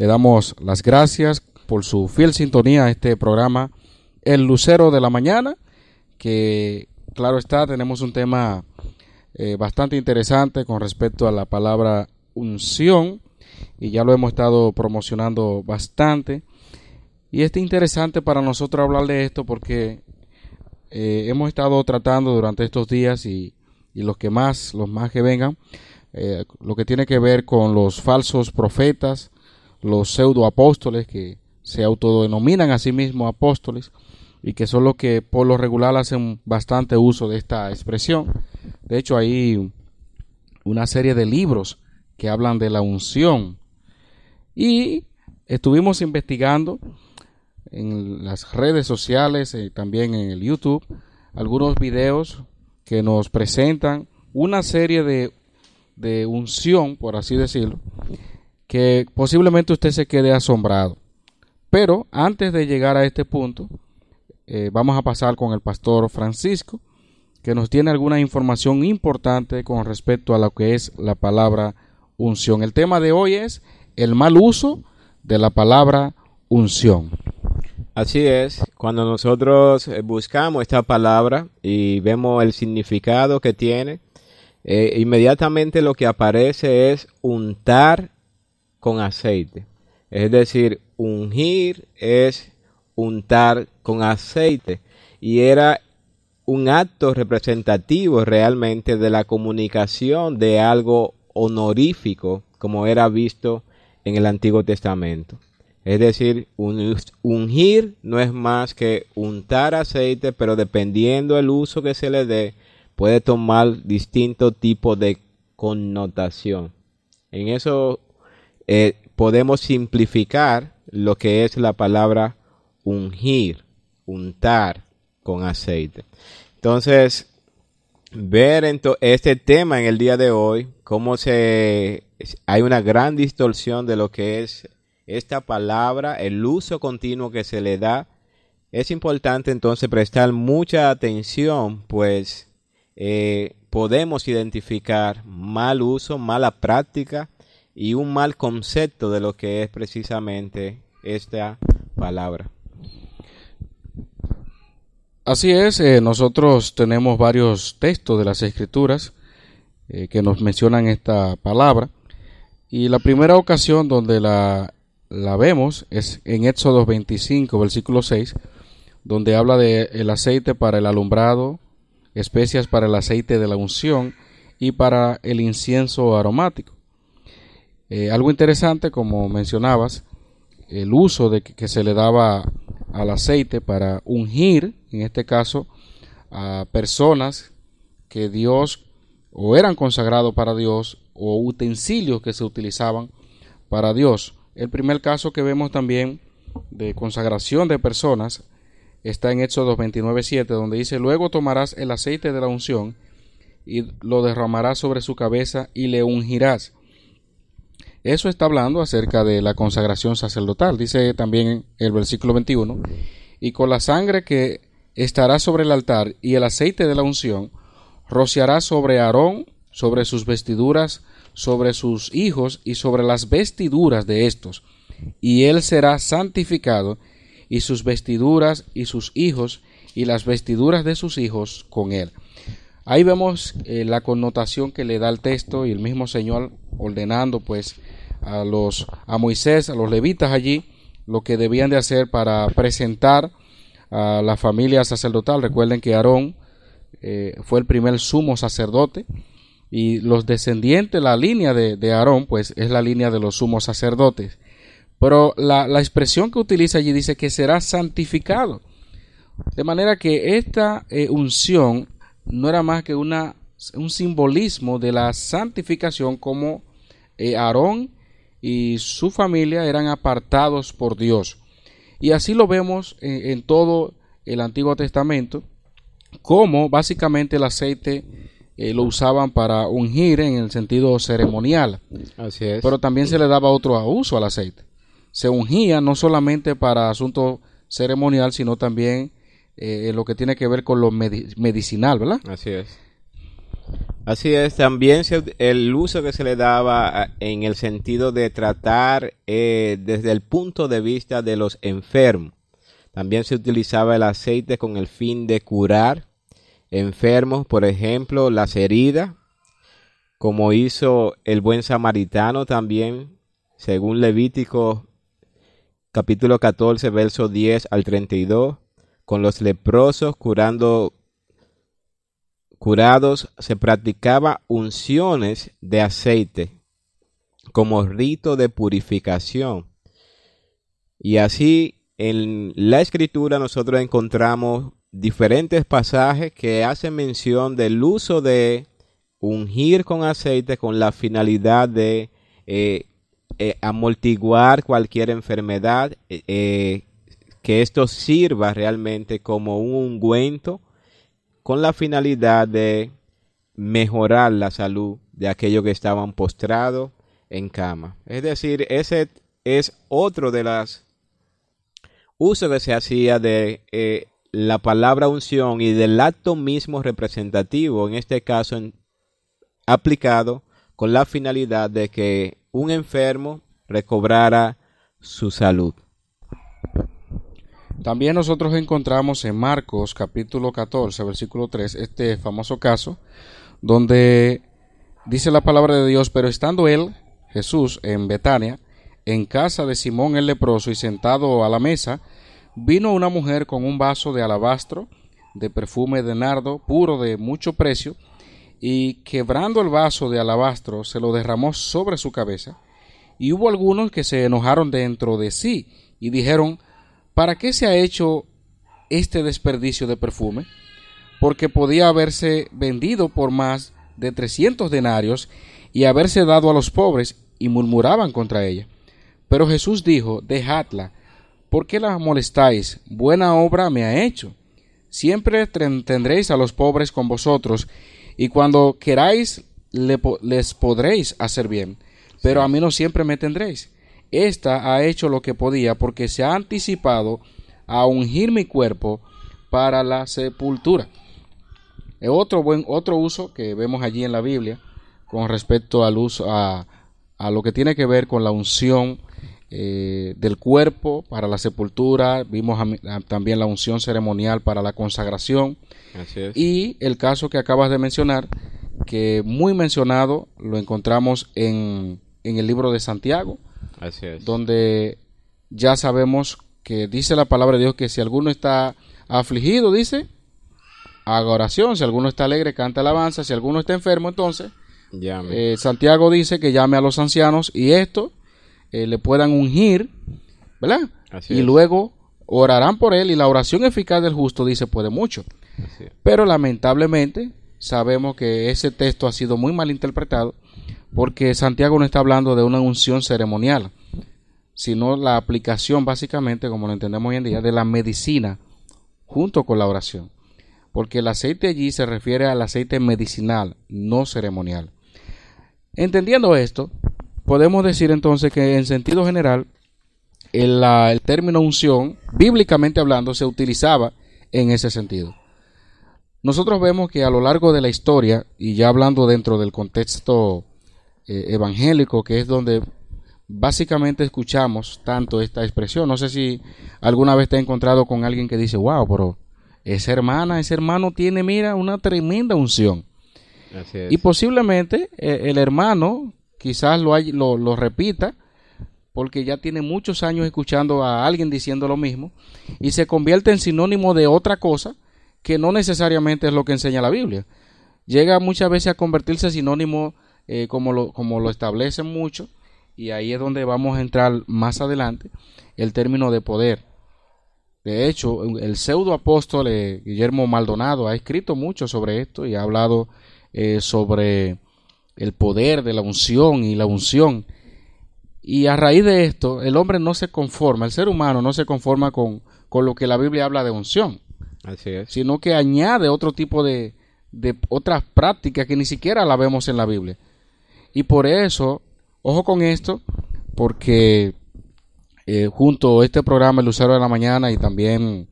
Le damos las gracias por su fiel sintonía a este programa El Lucero de la Mañana, que claro está, tenemos un tema eh, bastante interesante con respecto a la palabra unción y ya lo hemos estado promocionando bastante. Y es interesante para nosotros hablar de esto porque eh, hemos estado tratando durante estos días y, y, los que más, los más que vengan, eh, lo que tiene que ver con los falsos profetas, los pseudo apóstoles que se autodenominan a sí mismos apóstoles y que son los que por lo regular hacen bastante uso de esta expresión. De hecho, hay una serie de libros que hablan de la unción y estuvimos investigando en las redes sociales y también en el YouTube algunos videos que nos presentan una serie de, de unción, por así decirlo, que posiblemente usted se quede asombrado. Pero antes de llegar a este punto, eh, vamos a pasar con el pastor Francisco, que nos tiene alguna información importante con respecto a lo que es la palabra unción. El tema de hoy es el mal uso de la palabra unción. Así es, cuando nosotros eh, buscamos esta palabra y vemos el significado que tiene, eh, inmediatamente lo que aparece es untar con aceite. Es decir, ungir es untar con aceite. Y era un acto representativo realmente de la comunicación de algo honorífico como era visto en el Antiguo Testamento. Es decir, ungir no es más que untar aceite, pero dependiendo del uso que se le dé, puede tomar distintos tipos de connotación. En eso eh, podemos simplificar lo que es la palabra ungir, untar con aceite. Entonces, ver este tema en el día de hoy, cómo se hay una gran distorsión de lo que es esta palabra, el uso continuo que se le da. Es importante entonces prestar mucha atención, pues eh, podemos identificar mal uso, mala práctica y un mal concepto de lo que es precisamente esta palabra. Así es, eh, nosotros tenemos varios textos de las escrituras eh, que nos mencionan esta palabra y la primera ocasión donde la, la vemos es en Éxodo 25, versículo 6, donde habla de el aceite para el alumbrado, especias para el aceite de la unción y para el incienso aromático. Eh, algo interesante, como mencionabas, el uso de que, se le daba al aceite para ungir, en este caso, a personas que Dios o eran consagrados para Dios o utensilios que se utilizaban para Dios. El primer caso que vemos también de consagración de personas está en Éxodo 29.7, donde dice, luego tomarás el aceite de la unción y lo derramarás sobre su cabeza y le ungirás eso está hablando acerca de la consagración sacerdotal. Dice también el versículo 21, y con la sangre que estará sobre el altar y el aceite de la unción, rociará sobre Aarón, sobre sus vestiduras, sobre sus hijos y sobre las vestiduras de estos, y él será santificado, y sus vestiduras y sus hijos y las vestiduras de sus hijos con él. Ahí vemos eh, la connotación que le da el texto y el mismo Señor ordenando pues a los a Moisés, a los levitas allí, lo que debían de hacer para presentar a la familia sacerdotal. Recuerden que Aarón eh, fue el primer sumo sacerdote y los descendientes, la línea de, Aarón, pues es la línea de los sumos sacerdotes. Pero la, expresión que utiliza allí dice que será santificado. De manera que esta eh, unción no era más que una, un simbolismo de la santificación como eh, Aarón y su familia eran apartados por Dios. Y así lo vemos en, todo el Antiguo Testamento, como básicamente el aceite eh, lo usaban para ungir en el sentido ceremonial. Así es. Pero también se le daba otro uso al aceite. Se ungía no solamente para asunto ceremonial, sino también eh, lo que tiene que ver con lo medicinal, ¿verdad? Así es. Así es, también el uso que se le daba en el sentido de tratar eh, desde el punto de vista de los enfermos. También se utilizaba el aceite con el fin de curar enfermos, por ejemplo, las heridas, como hizo el buen samaritano también, según Levítico capítulo 14, verso 10 al 32, con los leprosos curando curados se practicaba unciones de aceite como rito de purificación. Y así en la escritura nosotros encontramos diferentes pasajes que hacen mención del uso de ungir con aceite con la finalidad de eh, eh, amortiguar cualquier enfermedad, eh, que esto sirva realmente como un ungüento con la finalidad de mejorar la salud de aquellos que estaban postrados en cama. Es decir, ese es otro de los usos que se hacía de eh, la palabra unción y del acto mismo representativo, en este caso aplicado con la finalidad de que un enfermo recobrara su salud. También nosotros encontramos en Marcos capítulo 14, versículo 3, este famoso caso, donde dice la palabra de Dios, pero estando él, Jesús, en Betania, en casa de Simón el leproso y sentado a la mesa, vino una mujer con un vaso de alabastro, de perfume de nardo, puro de mucho precio, y quebrando el vaso de alabastro, se lo derramó sobre su cabeza. Y hubo algunos que se enojaron dentro de sí y dijeron, ¿Para qué se ha hecho este desperdicio de perfume? Porque podía haberse vendido por más de 300 denarios y haberse dado a los pobres, y murmuraban contra ella. Pero Jesús dijo, dejadla, ¿por qué la molestáis? Buena obra me ha hecho. Siempre tendréis a los pobres con vosotros, y cuando queráis les podréis hacer bien, pero a mí no siempre me tendréis. Esta ha hecho lo que podía porque se ha anticipado a ungir mi cuerpo para la sepultura. Otro, buen, otro uso que vemos allí en la Biblia con respecto al uso a, lo que tiene que ver con la unción eh, del cuerpo para la sepultura, vimos también la unción ceremonial para la consagración. Y el caso que acabas de mencionar, que muy mencionado, lo encontramos en, en el libro de Santiago, donde ya sabemos que dice la palabra de Dios que si alguno está afligido, dice, haga oración. Si alguno está alegre, canta alabanza. Si alguno está enfermo, entonces, eh, Santiago dice que llame a los ancianos y esto eh, le puedan ungir, ¿verdad? y luego orarán por él y la oración eficaz del justo dice puede mucho. Pero lamentablemente sabemos que ese texto ha sido muy mal interpretado porque Santiago no está hablando de una unción ceremonial, sino la aplicación básicamente, como lo entendemos hoy en día, de la medicina junto con la oración. Porque el aceite allí se refiere al aceite medicinal, no ceremonial. Entendiendo esto, podemos decir entonces que en sentido general, el, el término unción, bíblicamente hablando, se utilizaba en ese sentido. Nosotros vemos que a lo largo de la historia, y ya hablando dentro del contexto eh, evangélico, que es donde básicamente escuchamos tanto esta expresión. No sé si alguna vez te he encontrado con alguien que dice, wow, pero esa hermana, ese hermano tiene, mira, una tremenda unción. Y posiblemente eh, el hermano quizás lo, lo, lo repita porque ya tiene muchos años escuchando a alguien diciendo lo mismo y se convierte en sinónimo de otra cosa que no necesariamente es lo que enseña la Biblia. Llega muchas veces a convertirse en sinónimo eh, como, lo, como lo establecen mucho y ahí es donde vamos a entrar más adelante el término de poder. De hecho, el pseudo apóstol eh, Guillermo Maldonado ha escrito mucho sobre esto y ha hablado eh, sobre el poder de la unción y la unción. Y a raíz de esto, el hombre no se conforma, el ser humano no se conforma con, con lo que la Biblia habla de unción, Así es. sino que añade otro tipo de, de otras prácticas que ni siquiera la vemos en la Biblia. Y por eso, ojo con esto, porque eh, junto a este programa El Lucero de la Mañana y también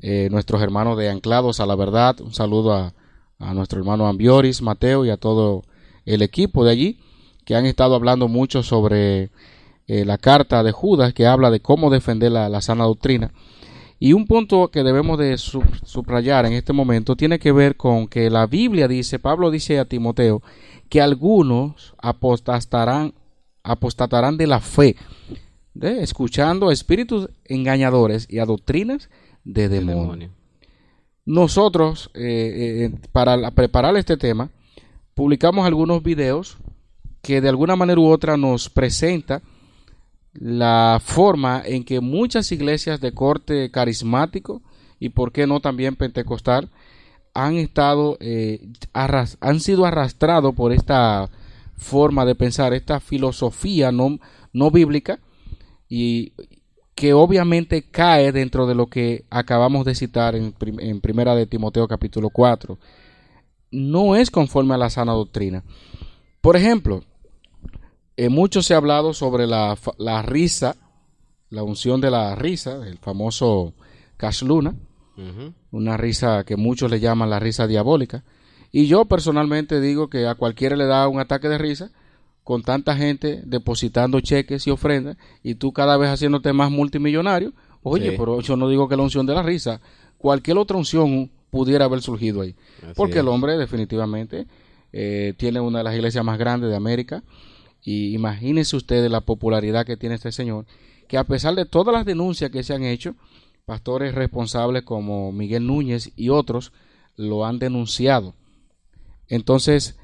eh, nuestros hermanos de Anclados a la Verdad, un saludo a, a nuestro hermano Ambioris, Mateo y a todo el equipo de allí, que han estado hablando mucho sobre eh, la carta de Judas, que habla de cómo defender la, la sana doctrina. Y un punto que debemos de sub- subrayar en este momento tiene que ver con que la Biblia dice, Pablo dice a Timoteo, que algunos apostatarán, apostatarán de la fe, ¿de? escuchando a espíritus engañadores y a doctrinas de demonio. Nosotros, eh, eh, para preparar este tema, publicamos algunos videos que de alguna manera u otra nos presenta la forma en que muchas iglesias de corte carismático y por qué no también pentecostal han estado eh, han sido arrastrados por esta forma de pensar esta filosofía no, no bíblica y que obviamente cae dentro de lo que acabamos de citar en, prim- en primera de Timoteo capítulo 4 no es conforme a la sana doctrina. Por ejemplo eh, mucho se ha hablado sobre la, la risa, la unción de la risa, el famoso Cash Luna, una risa que muchos le llaman la risa diabólica. Y yo personalmente digo que a cualquiera le da un ataque de risa con tanta gente depositando cheques y ofrendas y tú cada vez haciéndote más multimillonario. Oye, Sí. pero yo no digo que la unción de la risa, cualquier otra unción pudiera haber surgido ahí. Así Porque el hombre definitivamente eh, tiene una de las iglesias más grandes de América y imagínense ustedes la popularidad que tiene este señor, que a pesar de todas las denuncias que se han hecho, pastores responsables como Miguel Núñez y otros lo han denunciado. Entonces,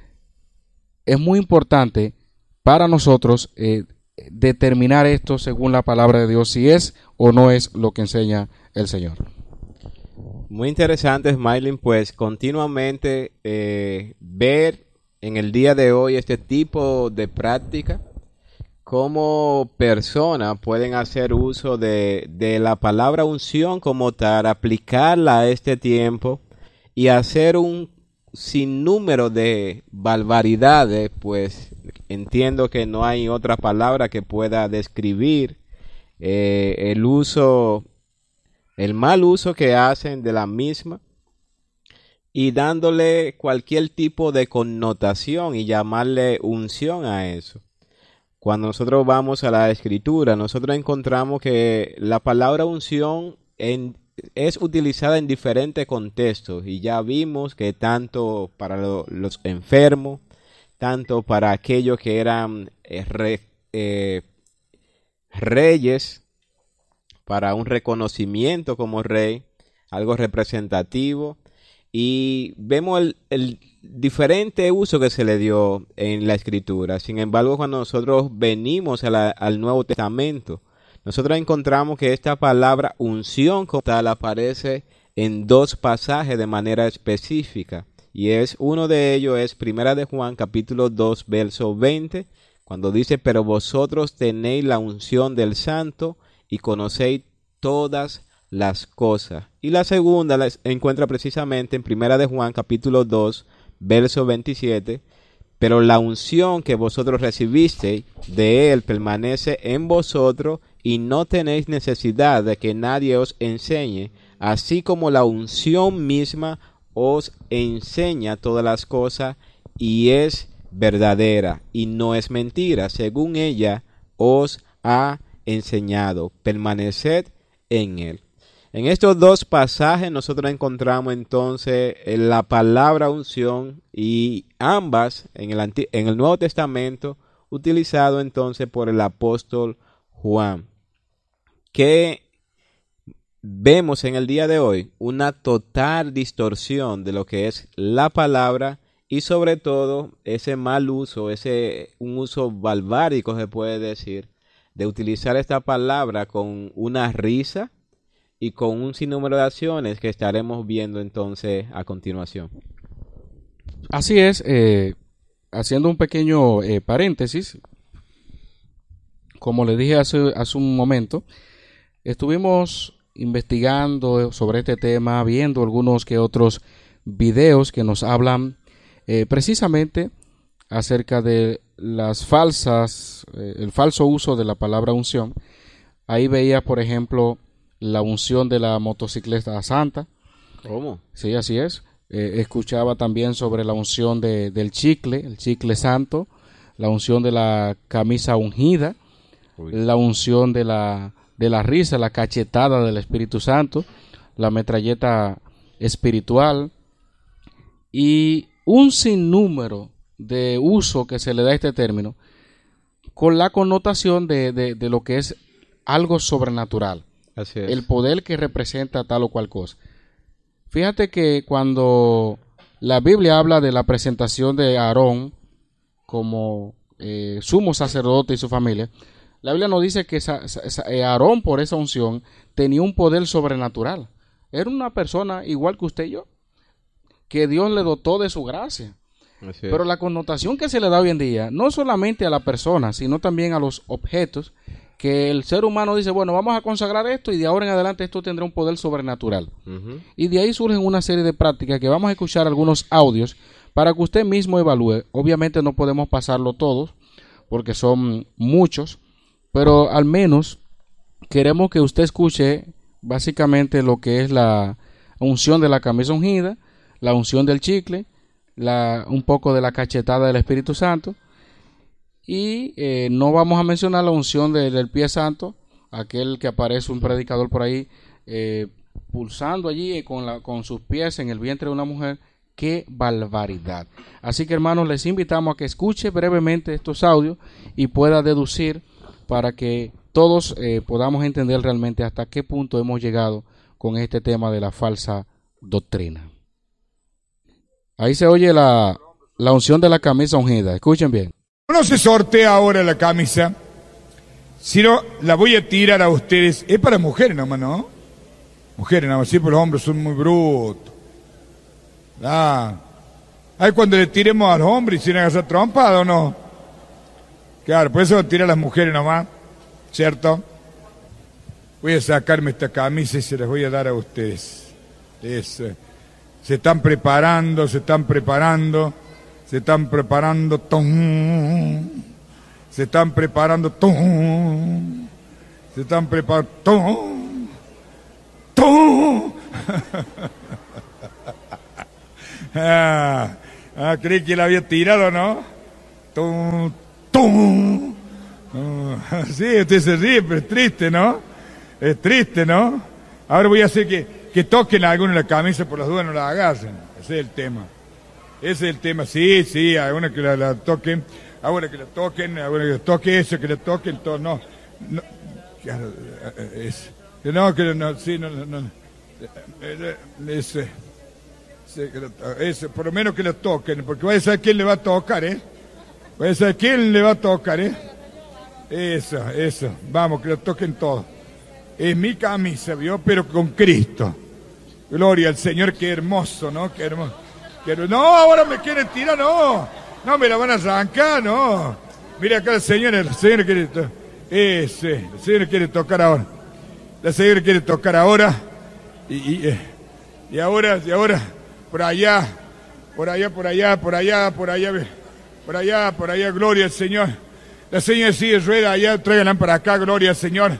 es muy importante para nosotros eh, determinar esto según la palabra de Dios, si es o no es lo que enseña el Señor. Muy interesante, Smiling, pues continuamente eh, ver en el día de hoy este tipo de práctica, cómo personas pueden hacer uso de, de la palabra unción como tal, aplicarla a este tiempo y hacer un sinnúmero de barbaridades, pues entiendo que no hay otra palabra que pueda describir eh, el uso el mal uso que hacen de la misma y dándole cualquier tipo de connotación y llamarle unción a eso. Cuando nosotros vamos a la escritura, nosotros encontramos que la palabra unción es utilizada en diferentes contextos y ya vimos que tanto para lo- los enfermos, tanto para aquellos que eran eh, eh, reyes, para un reconocimiento como rey, algo representativo, y vemos el, diferente uso que se le dio en la escritura. Sin embargo, cuando nosotros venimos al Nuevo Testamento, nosotros encontramos que esta palabra unción como tal aparece en dos pasajes de manera específica. Y es uno de ellos es Primera de Juan capítulo 2 verso 20, cuando dice, "Pero vosotros tenéis la unción del santo y conocéis todas las cosas." Y la segunda la encuentra precisamente en Primera de Juan capítulo 2 verso 27, pero la unción que vosotros recibisteis de él permanece en vosotros y no tenéis necesidad de que nadie os enseñe, así como la unción misma os enseña todas las cosas y es verdadera y no es mentira, según ella os ha enseñado. Permaneced en él. En estos dos pasajes nosotros encontramos entonces eh, la palabra unción y ambas en el, en el Nuevo Testamento utilizado entonces por el apóstol Juan. Que vemos en el día de hoy una total distorsión de lo que es la palabra y sobre todo ese mal uso, ese un uso balbárico se puede decir de utilizar esta palabra con una risa y con un sinnúmero de acciones que estaremos viendo entonces a continuación. Así es, eh, haciendo un pequeño eh, paréntesis, como le dije hace, hace un momento, estuvimos investigando sobre este tema, viendo algunos que otros videos que nos hablan eh, precisamente acerca de las falsas, el falso uso de la palabra unción. Ahí veía, por ejemplo, la unción de la motocicleta santa. ¿Cómo? Sí, así es. Eh, escuchaba también sobre la unción de, del chicle, el chicle santo, la unción de la camisa ungida, la unción de la de la risa, la cachetada del Espíritu Santo, la metralleta espiritual y un sinnúmero de uso que se le da a este término con la connotación de, de, lo que es algo sobrenatural. El poder que representa tal o cual cosa. Fíjate que cuando la Biblia habla de la presentación de Aarón como eh, sumo sacerdote y su familia, la Biblia nos dice que eh, Aarón por esa unción tenía un poder sobrenatural. Era una persona igual que usted y yo, que Dios le dotó de su gracia. Pero la connotación que se le da hoy en día, no solamente a la persona, sino también a los objetos, que el ser humano dice, bueno, vamos a consagrar esto y de ahora en adelante esto tendrá un poder sobrenatural. Y de ahí surgen una serie de prácticas que vamos a escuchar algunos audios para que usted mismo evalúe. Obviamente no podemos pasarlo todos, porque son muchos, pero al menos queremos que usted escuche básicamente lo que es la unción de la camisa ungida, la unción del chicle, la, un poco de la cachetada del Espíritu Santo. Y eh, no vamos a mencionar la unción del pie santo, aquel que aparece un predicador por ahí eh, pulsando allí con, la, con sus pies en el vientre de una mujer. ¡Qué barbaridad! Así que hermanos, les invitamos a que escuche brevemente estos audios y pueda deducir para que todos eh, podamos entender realmente hasta qué punto hemos llegado con este tema de la falsa doctrina. Ahí se oye la, la unción de la camisa ungida. Escuchen bien. No se sortea ahora la camisa, sino la voy a tirar a ustedes. Es para mujeres nomás, ¿no? Mujeres nada más, sí, los hombres son muy brutos. Ah. Ahí cuando le tiremos a los hombres, ¿si esa trompada o no? Claro, por eso tira a las mujeres nomás, ¿cierto? Voy a sacarme esta camisa y se las voy a dar a ustedes. se están preparando, se están preparando, se están preparando, se están preparando, se están preparando, ah, ah, creí que la había tirado, ¿no? ¡Tum! Ah, sí, usted se ríe, pero es triste, ¿no? Es triste, ¿no? Ahora voy a hacer que, que toquen a alguno la camisa, por las dudas no la agarren. Ese es el tema. Ese es el tema. Sí, sí, alguna que la, toquen, alguna que la toquen, alguna que la toque eso, que la toquen, todo. No, no, claro, es, no, que no, sí, no, no, no. Ese, ese, por lo menos que la toquen, porque voy a saber quién le va a tocar, ¿eh? Pues a quién le va a tocar, ¿eh? Eso, eso. Vamos, que lo toquen todos. Es mi camisa, ¿vio? Pero con Cristo. Gloria al Señor, qué hermoso, ¿no? Qué hermoso. No, ahora me quieren tirar, no. No me la van a arrancar, no. Mira acá el Señor, el Señor quiere. Ese, el Señor quiere tocar ahora. El Señor quiere tocar ahora. Y, y, eh, y ahora, y ahora, por allá, por allá, por allá, por allá, por allá. Por allá, por allá, gloria al Señor. La señora sigue rueda allá, tráiganla para acá, gloria al Señor.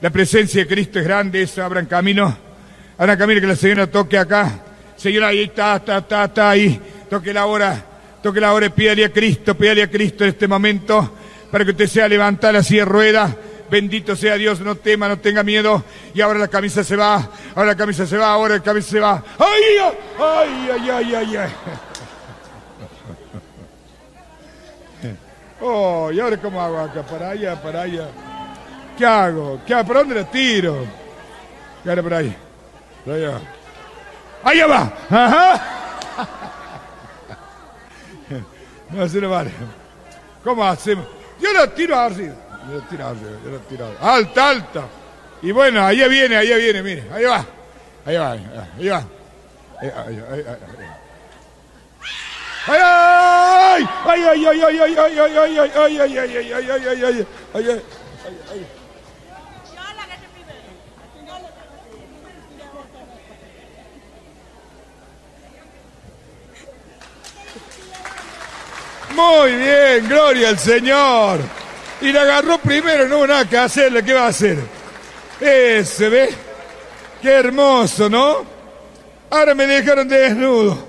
La presencia de Cristo es grande, eso, abran camino. Abran camino que la señora toque acá. Señora, ahí está, está, está, está ahí. Toque la hora, toque la hora y pídale a Cristo, pídale a Cristo en este momento para que usted sea levantada así de rueda. Bendito sea Dios, no tema, no tenga miedo. Y ahora la camisa se va, ahora la camisa se va, ahora la camisa se va. ¡Ay, ay, ay, ay, ay! ay. Oh, ¿y ahora cómo hago acá? Para allá, para allá. ¿Qué hago? ¿Qué hago? ¿Para dónde la tiro? ¿Qué ahora por ahí? Por allá. ¡Allá va! ¡Ajá! No, se lo vale. ¿Cómo hacemos? Yo la tiro arriba. Yo la tiro arriba, yo la tiro arriba. Alta, alta. Y bueno, allá viene, allá viene, mire. Ahí va. Ahí va, ahí va. Ahí va. Ahí, ahí, ahí, ahí. ¡Ay! ¡Ay, ay, ay, ay, ay, ay, ay, ay, ay, ay, ay, ay, ay, ay, ay, ay, ay, ay, ay, ay. Muy bien, gloria al Señor. Y la agarró primero, no hubo nada que hacerle, ¿qué va a hacer? Ese, ¿ve? Qué hermoso, ¿no? Ahora me dejaron desnudo.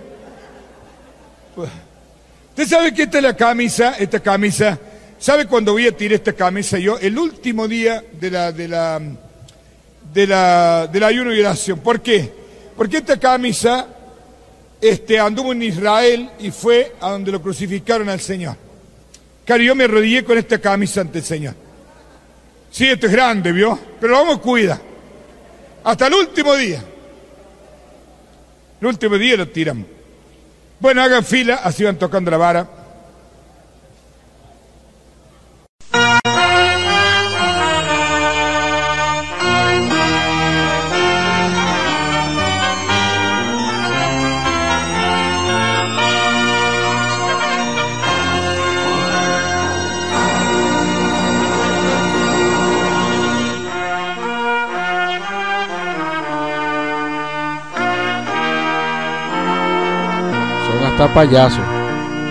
¿Usted sabe que esta es la camisa? Esta camisa. ¿Sabe cuando voy a tirar esta camisa yo? El último día de la, de la, de la, del ayuno y oración. ¿Por qué? Porque esta camisa este, anduvo en Israel y fue a donde lo crucificaron al Señor. Claro, yo me arrodillé con esta camisa ante el Señor. Sí, esto es grande, ¿vio? Pero vamos, cuida. Hasta el último día. El último día lo tiramos. Bueno, hagan fila, así van tocando la vara.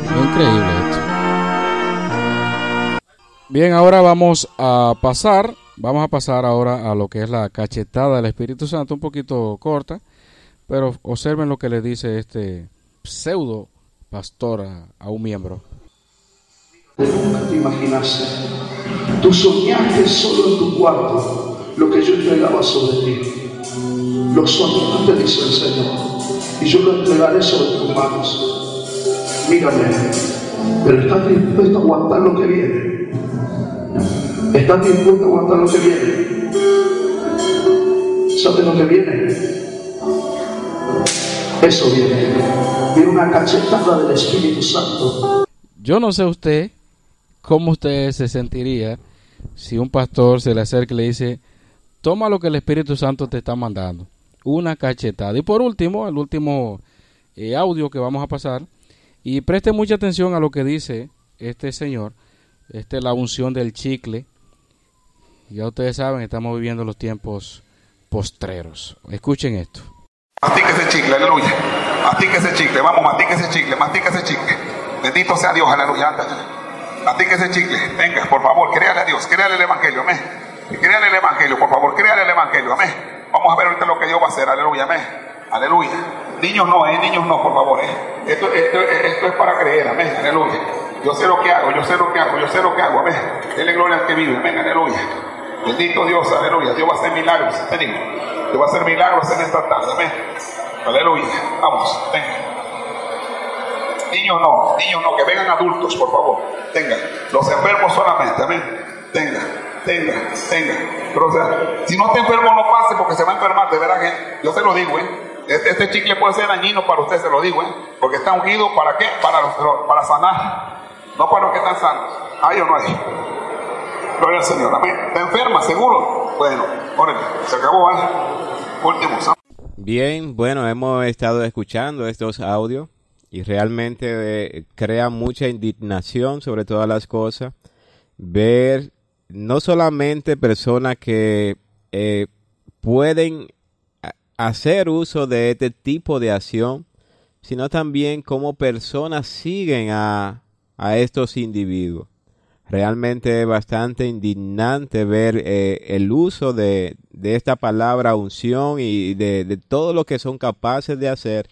Es increíble esto. Bien, ahora vamos a pasar, vamos a pasar ahora a lo que es la cachetada del Espíritu Santo, un poquito corta, pero observen lo que le dice este pseudo pastor a, un miembro. nunca te imaginaste. Tú soñaste solo en tu cuarto lo que yo entregaba sobre ti. Lo soñaste, dice el Señor, y yo lo entregaré sobre tus manos. Mírame, pero estás dispuesto a aguantar lo que viene. ¿Estás dispuesto a aguantar lo que viene? ¿Sabes lo que viene? Eso viene. Viene una cachetada del Espíritu Santo. Yo no sé usted cómo usted se sentiría si un pastor se le acerca y le dice, toma lo que el Espíritu Santo te está mandando, una cachetada. Y por último, el último eh, audio que vamos a pasar, y preste mucha atención a lo que dice este señor, este es la unción del chicle. Ya ustedes saben, estamos viviendo los tiempos postreros. Escuchen esto. Mastica ese chicle, aleluya. Mastica ese chicle, vamos, mastica ese chicle, mastica ese chicle. Bendito sea Dios, aleluya. Mastica ese chicle, venga, por favor, créale a Dios, créale el Evangelio, amén. Créale el Evangelio, por favor, créale el Evangelio, amén. Vamos a ver ahorita lo que Dios va a hacer, aleluya, amén. Aleluya. Niños no, eh, niños no, por favor, eh. Esto, esto, esto es para creer, amén, aleluya. Yo sé lo que hago, yo sé lo que hago, yo sé lo que hago, amén. Dele gloria al que vive, amén, aleluya. Bendito Dios, aleluya. Dios va a hacer milagros, te digo. Dios va a hacer milagros en esta tarde, amén. Aleluya. Vamos, venga. Niños no, niños no, que vengan adultos, por favor. Tengan. Los enfermos solamente, amén. Tenga, tenga, tenga. Pero o sea, si no está enfermo, no pase porque se va a enfermar, de verdad yo se lo digo, ¿eh? Este, este chicle puede ser dañino para usted, se lo digo, ¿eh? Porque está ungido para qué? Para, para sanar, no para los que están sanos. ¿Hay o no hay? Gloria al Señor. ¿Está enferma, seguro? Bueno, órale, se acabó, ¿eh? Último. Bien, bueno, hemos estado escuchando estos audios y realmente eh, crea mucha indignación sobre todas las cosas ver no solamente personas que eh, pueden hacer uso de este tipo de acción, sino también cómo personas siguen a, a estos individuos. Realmente es bastante indignante ver eh, el uso de, de esta palabra unción y de, de todo lo que son capaces de hacer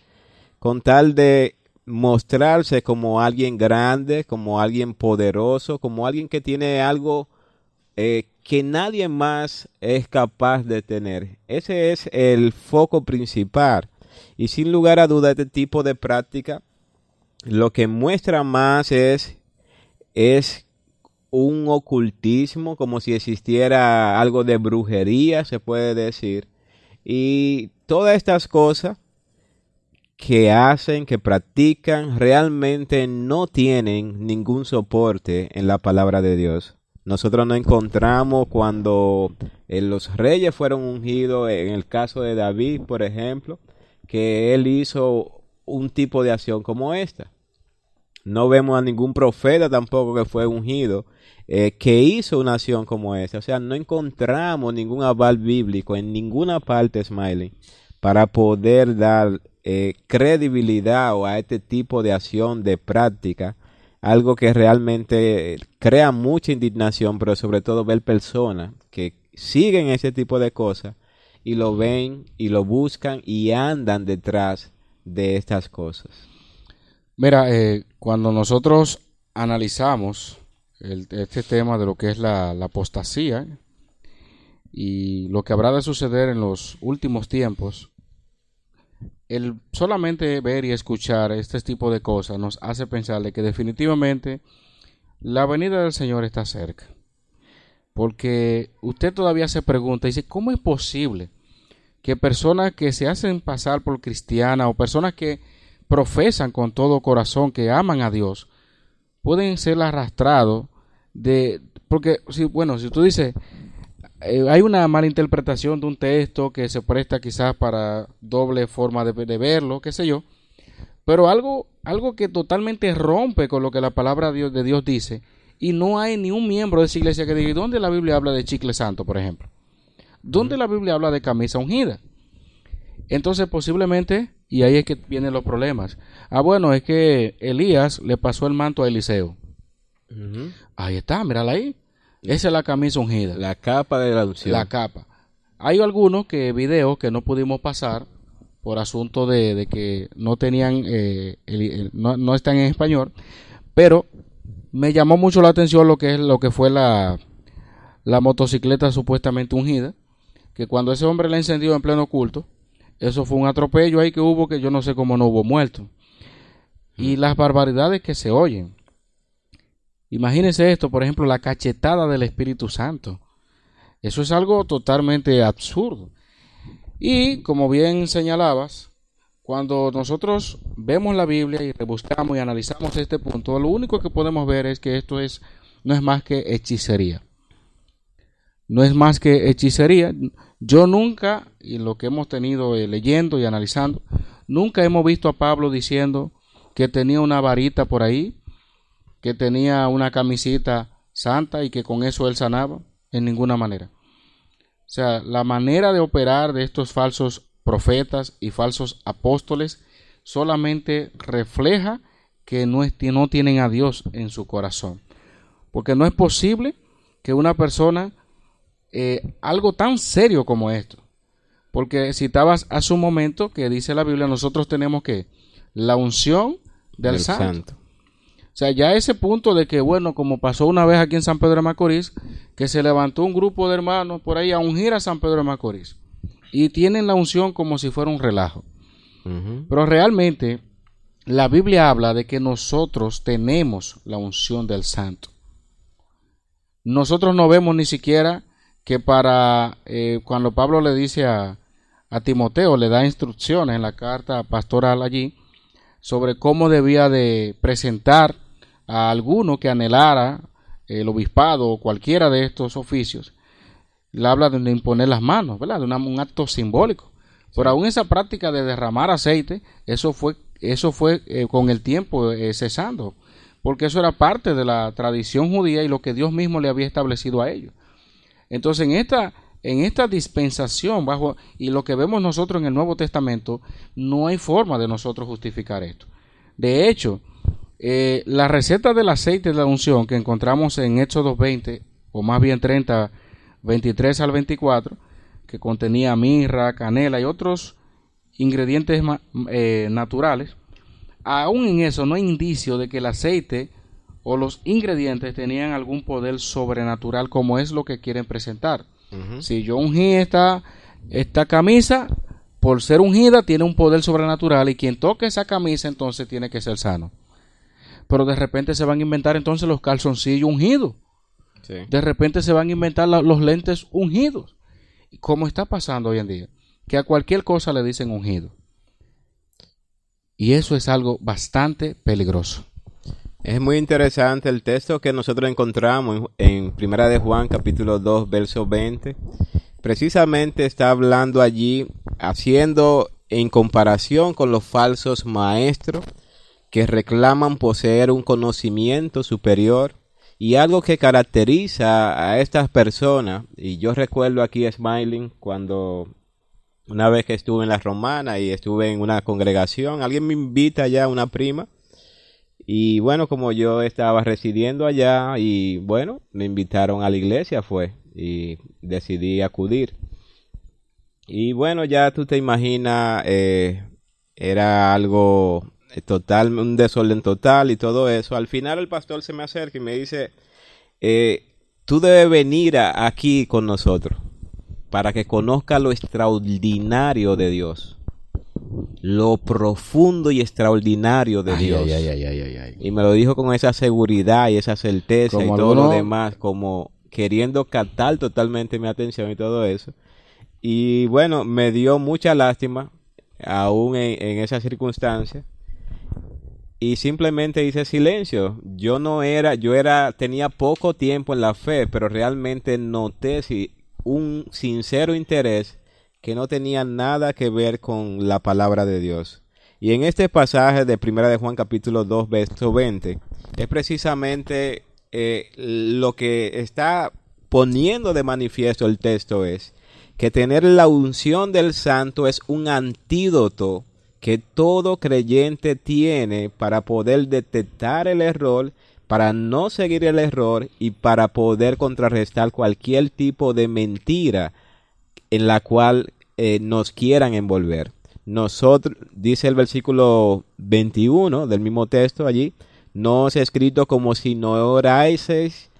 con tal de mostrarse como alguien grande, como alguien poderoso, como alguien que tiene algo eh, que nadie más es capaz de tener. Ese es el foco principal. Y sin lugar a duda, este tipo de práctica lo que muestra más es, es un ocultismo, como si existiera algo de brujería, se puede decir. Y todas estas cosas que hacen, que practican, realmente no tienen ningún soporte en la palabra de Dios. Nosotros no encontramos cuando eh, los reyes fueron ungidos, en el caso de David, por ejemplo, que él hizo un tipo de acción como esta. No vemos a ningún profeta tampoco que fue ungido eh, que hizo una acción como esta. O sea, no encontramos ningún aval bíblico en ninguna parte, Smiley, para poder dar eh, credibilidad o a este tipo de acción, de práctica, algo que realmente crea mucha indignación, pero sobre todo ver personas que siguen ese tipo de cosas y lo ven y lo buscan y andan detrás de estas cosas. Mira, eh, cuando nosotros analizamos este tema de lo que es la, la apostasía y lo que habrá de suceder en los últimos tiempos, el solamente ver y escuchar este tipo de cosas nos hace pensar de que definitivamente la venida del Señor está cerca. Porque usted todavía se pregunta, dice, ¿cómo es posible que personas que se hacen pasar por cristianas o personas que profesan con todo corazón que aman a Dios, pueden ser arrastrados de... Porque, si, bueno, si tú dices, eh, hay una mala interpretación de un texto que se presta quizás para doble forma de, verlo, qué sé yo, pero algo, algo que totalmente rompe con lo que la palabra de Dios, de Dios dice, y no hay ni un miembro de esa iglesia que diga, ¿dónde la Biblia habla de chicle santo, por ejemplo? ¿Dónde la Biblia habla de camisa ungida? Entonces posiblemente, y ahí es que vienen los problemas. Ah, bueno, es que Elías le pasó el manto a Eliseo. Ahí está, mírala ahí. Esa es la camisa ungida. La capa de la unción. La capa. Hay algunos que videos que no pudimos pasar por asunto de, que no tenían, eh, no, están en español, pero me llamó mucho la atención lo que es lo que fue la, la motocicleta supuestamente ungida, que cuando ese hombre la encendió en pleno culto, eso fue un atropello ahí que hubo que yo no sé cómo no hubo muerto. Y las barbaridades que se oyen. Imagínense esto, por ejemplo, la cachetada del Espíritu Santo. Eso es algo totalmente absurdo. Y como bien señalabas, cuando nosotros vemos la Biblia y rebuscamos y analizamos este punto, lo único que podemos ver es que esto es no es más que hechicería. No es más que hechicería. Yo nunca, y lo que hemos tenido eh, leyendo y analizando, nunca hemos visto a Pablo diciendo que tenía una varita por ahí que tenía una camisita santa y que con eso él sanaba, en ninguna manera. O sea, la manera de operar de estos falsos profetas y falsos apóstoles solamente refleja que no, no tienen a Dios en su corazón. Porque no es posible que una persona, eh, algo tan serio como esto, porque citabas hace un momento que dice la Biblia, nosotros tenemos que la unción del, santo. Sea, ya ese punto de que, bueno, como pasó una vez aquí en San Pedro de Macorís, que se levantó un grupo de hermanos por ahí a ungir a San Pedro de Macorís. Y tienen la unción como si fuera un relajo. Pero realmente la Biblia habla de que nosotros tenemos la unción del santo. Nosotros no vemos ni siquiera que para eh, cuando Pablo le dice a, a Timoteo, le da instrucciones en la carta pastoral allí, sobre cómo debía de presentar a alguno que anhelara el obispado o cualquiera de estos oficios. Le habla de imponer las manos, ¿verdad? De un acto simbólico. Pero aún esa práctica de derramar aceite, eso fue, eso fue eh, con el tiempo eh, cesando, porque eso era parte de la tradición judía y lo que Dios mismo le había establecido a ellos. Entonces, en esta en esta dispensación bajo y lo que vemos nosotros en el Nuevo Testamento, no hay forma de nosotros justificar esto. De hecho, eh, la receta del aceite de la unción que encontramos en Éxodo 20, o más bien 30, 23 al 24, que contenía mirra, canela y otros ingredientes eh, naturales, aún en eso no hay indicio de que el aceite o los ingredientes tenían algún poder sobrenatural como es lo que quieren presentar. Si yo ungí esta, esta camisa, por ser ungida, tiene un poder sobrenatural y quien toque esa camisa entonces tiene que ser sano. Pero de repente se van a inventar entonces los calzoncillos ungidos. Sí. De repente se van a inventar la- los lentes ungidos. Como está pasando hoy en día. Que a cualquier cosa le dicen ungido. Y eso es algo bastante peligroso. Es muy interesante el texto que nosotros encontramos en, en Primera de Juan, capítulo 2, verso 20. Precisamente está hablando allí, haciendo en comparación con los falsos maestros que reclaman poseer un conocimiento superior y algo que caracteriza a estas personas. Y yo recuerdo aquí Smiling cuando una vez que estuve en la romana y estuve en una congregación, alguien me invita allá, una prima, y bueno, como yo estaba residiendo allá y bueno, me invitaron a la iglesia fue y decidí acudir. Y bueno, ya tú te imaginas, eh, era algo total, un desorden total y todo eso. Al final el pastor se me acerca y me dice, eh, tú debes venir a- aquí con nosotros para que conozca lo extraordinario de Dios, lo profundo y extraordinario de Ay, Dios. ay, ay. Y me lo dijo con esa seguridad y esa certeza Como y todo lo demás, como queriendo captar totalmente mi atención y todo eso. Y bueno, me dio mucha lástima, aún en, en esa circunstancia. Y simplemente hice silencio. Yo no era, yo era, tenía poco tiempo en la fe, pero realmente noté si, un sincero interés que no tenía nada que ver con la palabra de Dios. Y en este pasaje de Primera de Juan capítulo 2 verso 20 es precisamente eh, lo que está poniendo de manifiesto el texto es que tener la unción del santo es un antídoto que todo creyente tiene para poder detectar el error, para no seguir el error y para poder contrarrestar cualquier tipo de mentira en la cual eh, nos quieran envolver. Nosotros, dice el versículo 21 del mismo texto allí, no es escrito como si no oraseis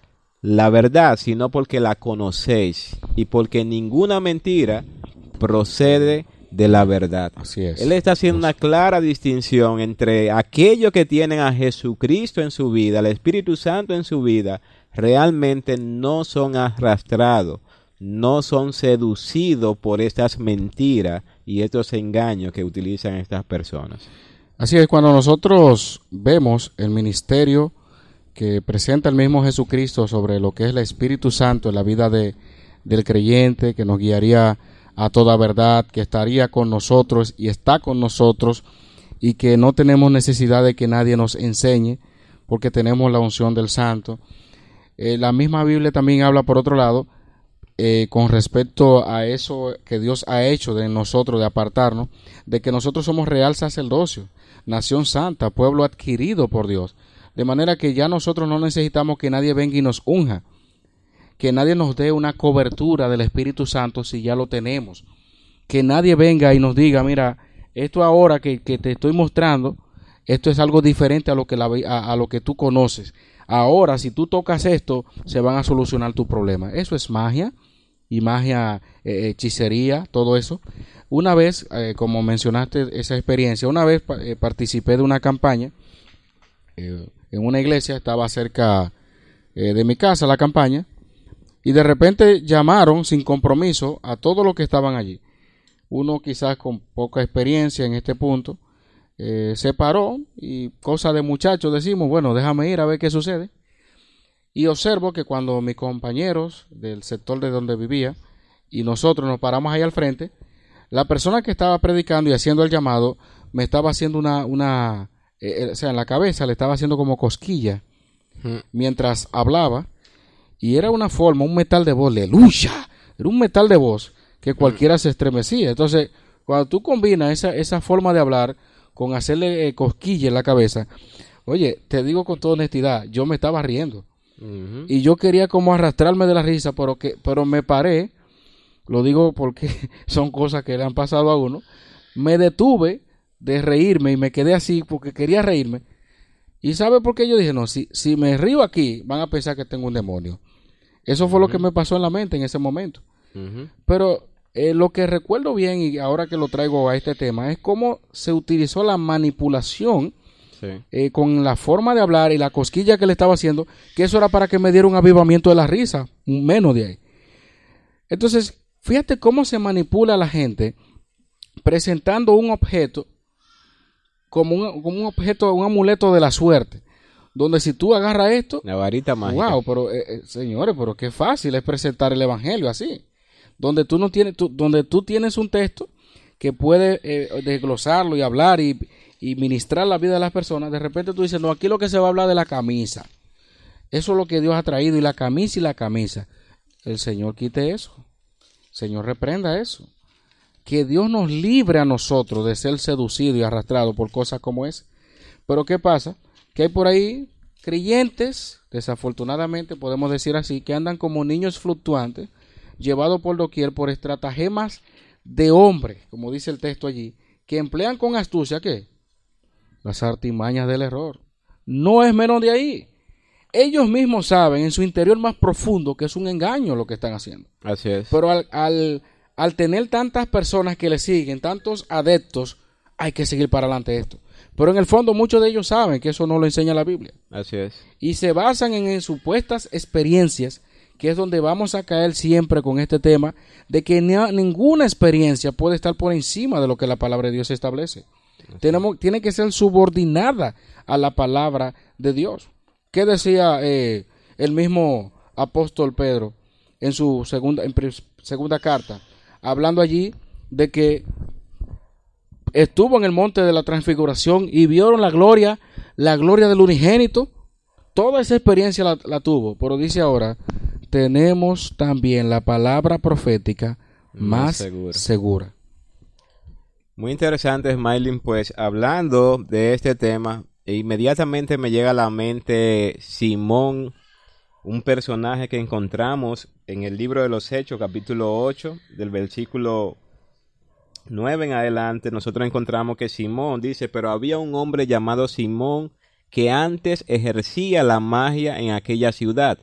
la verdad, sino porque la conocéis y porque ninguna mentira procede de la verdad. Así es. Él está haciendo una clara distinción entre aquellos que tienen a Jesucristo en su vida, al Espíritu Santo en su vida, realmente no son arrastrados, no son seducidos por estas mentiras y estos engaños que utilizan estas personas. Así es, cuando nosotros vemos el ministerio que presenta el mismo Jesucristo sobre lo que es el Espíritu Santo en la vida de, del creyente, que nos guiaría a toda verdad, que estaría con nosotros y está con nosotros y que no tenemos necesidad de que nadie nos enseñe porque tenemos la unción del Santo. Eh, la misma Biblia también habla por otro lado eh, con respecto a eso que Dios ha hecho de nosotros, de apartarnos, de que nosotros somos real sacerdocio, nación santa, pueblo adquirido por Dios. De manera que ya nosotros no necesitamos que nadie venga y nos unja, que nadie nos dé una cobertura del Espíritu Santo si ya lo tenemos. Que nadie venga y nos diga, mira, esto ahora que, que te estoy mostrando, esto es algo diferente a lo que, la, a, a lo que tú conoces. Ahora, si tú tocas esto, se van a solucionar tu problema. Eso es magia y magia, eh, hechicería, todo eso. Una vez, eh, como mencionaste esa experiencia, una vez eh, participé de una campaña en una iglesia, estaba cerca de mi casa la campaña, y de repente llamaron sin compromiso a todos los que estaban allí. Uno quizás con poca experiencia en este punto, eh, se paró y cosa de muchachos decimos, bueno, déjame ir a ver qué sucede. Y observo que cuando mis compañeros del sector de donde vivía y nosotros nos paramos ahí al frente, la persona que estaba predicando y haciendo el llamado me estaba haciendo una, una eh, o sea, en la cabeza le estaba haciendo como cosquilla mientras hablaba y era una forma, un metal de voz, aleluya, era un metal de voz que cualquiera se estremecía. Entonces, cuando tú combinas esa, esa forma de hablar con hacerle eh, cosquilla en la cabeza, oye, te digo con toda honestidad, yo me estaba riendo. Uh -huh. Y yo quería como arrastrarme de la risa, pero, que, pero me paré, lo digo porque son cosas que le han pasado a uno, me detuve de reírme y me quedé así porque quería reírme. ¿Y sabe por qué yo dije, no, si, si me río aquí, van a pensar que tengo un demonio? Eso fue uh -huh. lo que me pasó en la mente en ese momento. Uh -huh. Pero eh, lo que recuerdo bien y ahora que lo traigo a este tema es cómo se utilizó la manipulación Sí. eh, con la forma de hablar y la cosquilla que le estaba haciendo, que eso era para que me diera un avivamiento de la risa, menos de ahí. Entonces, fíjate cómo se manipula la gente presentando un objeto como un, como un objeto, un amuleto de la suerte, donde si tú agarras esto, La varita mágica. wow, pero eh, eh, señores, pero qué fácil es presentar el evangelio así, donde tú no tienes, tú- donde tú tienes un texto que puede eh, desglosarlo y hablar y, y ministrar la vida de las personas, de repente tú dices, no, aquí lo que se va a hablar de la camisa. Eso es lo que Dios ha traído y la camisa y la camisa. El Señor quite eso. Señor reprenda eso. Que Dios nos libre a nosotros de ser seducido y arrastrado por cosas como esa. Pero ¿qué pasa? Que hay por ahí creyentes, desafortunadamente podemos decir así, que andan como niños fluctuantes, llevados por doquier por estratagemas de hombre, como dice el texto allí, que emplean con astucia ¿qué? Las artimañas del error. No es menos de ahí. Ellos mismos saben en su interior más profundo que es un engaño lo que están haciendo. Así es. Pero al, al, al tener tantas personas que le siguen, tantos adeptos, hay que seguir para adelante esto. Pero en el fondo muchos de ellos saben que eso no lo enseña la Biblia. Así es. Y se basan en, en supuestas experiencias, que es donde vamos a caer siempre con este tema, de que ni- ninguna experiencia puede estar por encima de lo que la palabra de Dios establece. Tenemos, tiene que ser subordinada a la palabra de Dios. ¿Qué decía eh, el mismo apóstol Pedro en su segunda, en pri- segunda carta? Hablando allí de que estuvo en el monte de la transfiguración y vieron la gloria, la gloria del unigénito. Toda esa experiencia la, la tuvo, pero dice ahora, tenemos también la palabra profética Más segura. segura. Muy interesante, Smiling, pues hablando de este tema, inmediatamente me llega a la mente Simón, un personaje que encontramos en el libro de los Hechos, capítulo 8, del versículo 9 en adelante, nosotros encontramos que Simón dice, pero había un hombre llamado Simón que antes ejercía la magia en aquella ciudad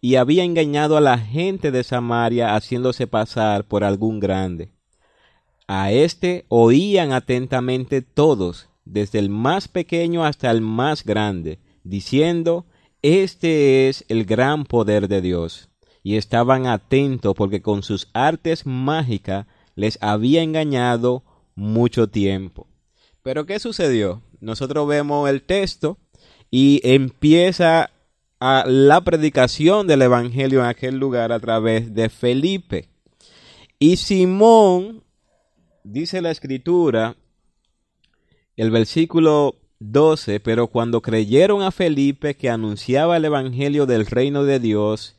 y había engañado a la gente de Samaria haciéndose pasar por algún grande. A este oían atentamente todos, desde el más pequeño hasta el más grande, diciendo, Este es el gran poder de Dios. Y estaban atentos porque con sus artes mágicas les había engañado mucho tiempo. Pero ¿qué sucedió? Nosotros vemos el texto y empieza a la predicación del Evangelio en aquel lugar a través de Felipe. Y Simón, dice la escritura, el versículo 12, pero cuando creyeron a Felipe que anunciaba el Evangelio del reino de Dios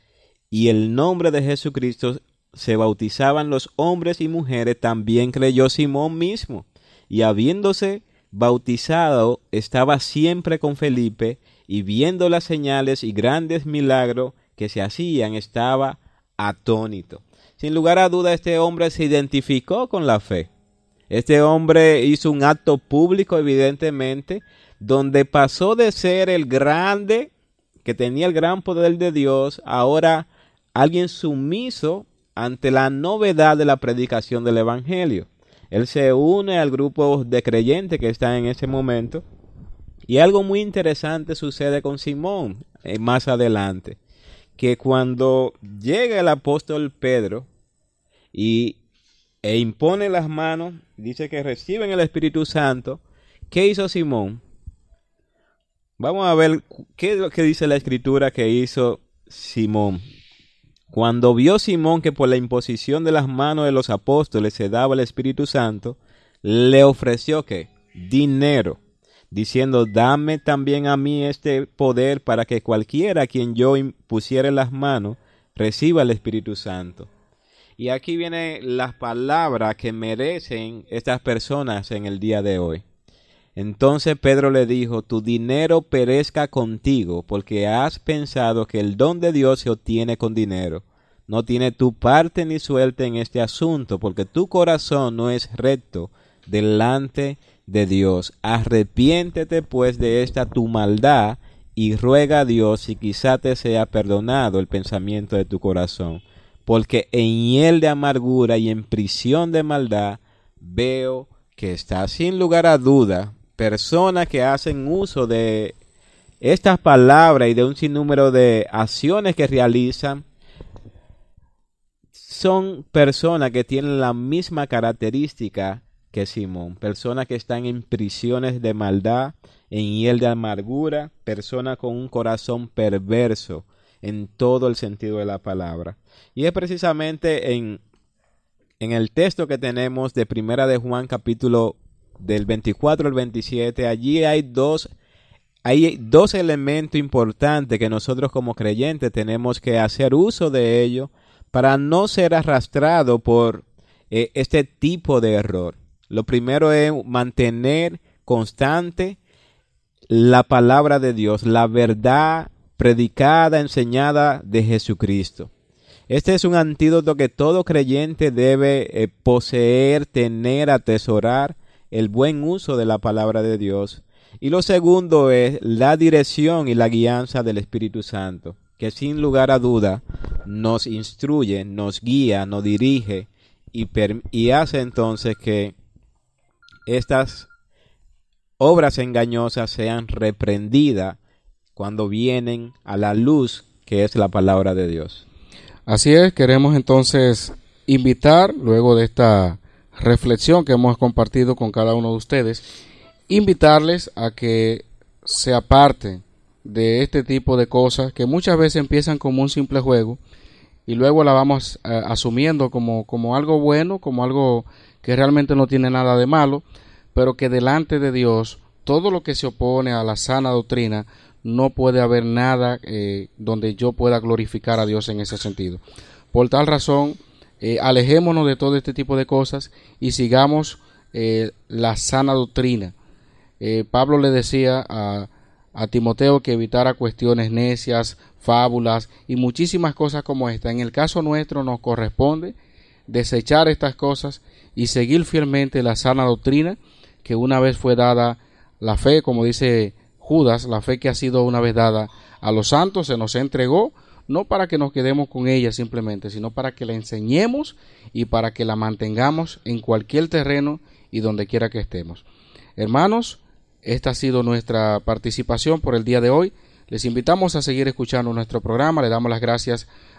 y el nombre de Jesucristo, se bautizaban los hombres y mujeres, también creyó Simón mismo. Y habiéndose bautizado, estaba siempre con Felipe, y viendo las señales y grandes milagros que se hacían, estaba atónito. Sin lugar a duda, este hombre se identificó con la fe. Este hombre hizo un acto público, evidentemente, donde pasó de ser el grande, que tenía el gran poder de Dios, ahora alguien sumiso ante la novedad de la predicación del Evangelio. Él se une al grupo de creyentes que está en ese momento. Y algo muy interesante sucede con Simón eh, más adelante, que cuando llega el apóstol Pedro y e impone las manos, dice que reciben el Espíritu Santo. ¿Qué hizo Simón? Vamos a ver qué es lo que dice la escritura que hizo Simón. Cuando vio Simón que por la imposición de las manos de los apóstoles se daba el Espíritu Santo, le ofreció que dinero, diciendo, dame también a mí este poder para que cualquiera a quien yo impusiere las manos reciba el Espíritu Santo. Y aquí vienen las palabras que merecen estas personas en el día de hoy. Entonces Pedro le dijo, tu dinero perezca contigo, porque has pensado que el don de Dios se obtiene con dinero. No tiene tu parte ni suerte en este asunto, porque tu corazón no es recto delante de Dios. Arrepiéntete pues de esta tu maldad y ruega a Dios si quizá te sea perdonado el pensamiento de tu corazón, porque en hiel de amargura y en prisión de maldad veo que está sin lugar a duda personas que hacen uso de estas palabras y de un sinnúmero de acciones que realizan son personas que tienen la misma característica que Simón, personas que están en prisiones de maldad, en hiel de amargura, personas con un corazón perverso en todo el sentido de la palabra. Y es precisamente en, en el texto que tenemos de Primera de Juan capítulo del 24 al 27, allí hay dos hay dos elementos importantes que nosotros como creyentes tenemos que hacer uso de ello para no ser arrastrado por eh, este tipo de error. Lo primero es mantener constante la palabra de Dios, la verdad predicada, enseñada de Jesucristo. Este es un antídoto que todo creyente debe eh, poseer, tener, atesorar el buen uso de la palabra de Dios. Y lo segundo es la dirección y la guianza del Espíritu Santo, que sin lugar a duda nos instruye, nos guía, nos dirige y, y hace entonces que estas obras engañosas sean reprendidas cuando vienen a la luz que es la palabra de Dios. Así es, queremos entonces invitar, luego de esta reflexión que hemos compartido con cada uno de ustedes, invitarles a que se aparten de este tipo de cosas que muchas veces empiezan como un simple juego y luego la vamos eh, asumiendo como, como algo bueno, como algo que realmente no tiene nada de malo, pero que delante de Dios todo lo que se opone a la sana doctrina no puede haber nada eh, donde yo pueda glorificar a Dios en ese sentido. Por tal razón, eh, alejémonos de todo este tipo de cosas y sigamos eh, la sana doctrina. Pablo le decía a, a Timoteo que evitara cuestiones necias, fábulas y muchísimas cosas como esta. En el caso nuestro nos corresponde desechar estas cosas y seguir fielmente la sana doctrina que una vez fue dada la fe, como dice Judas, la fe que ha sido una vez dada a los santos, se nos entregó, no para que nos quedemos con ella simplemente, sino para que la enseñemos y para que la mantengamos en cualquier terreno y donde quiera que estemos. Hermanos, esta ha sido nuestra participación por el día de hoy. Les invitamos a seguir escuchando nuestro programa. Le damos las gracias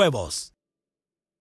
huevos.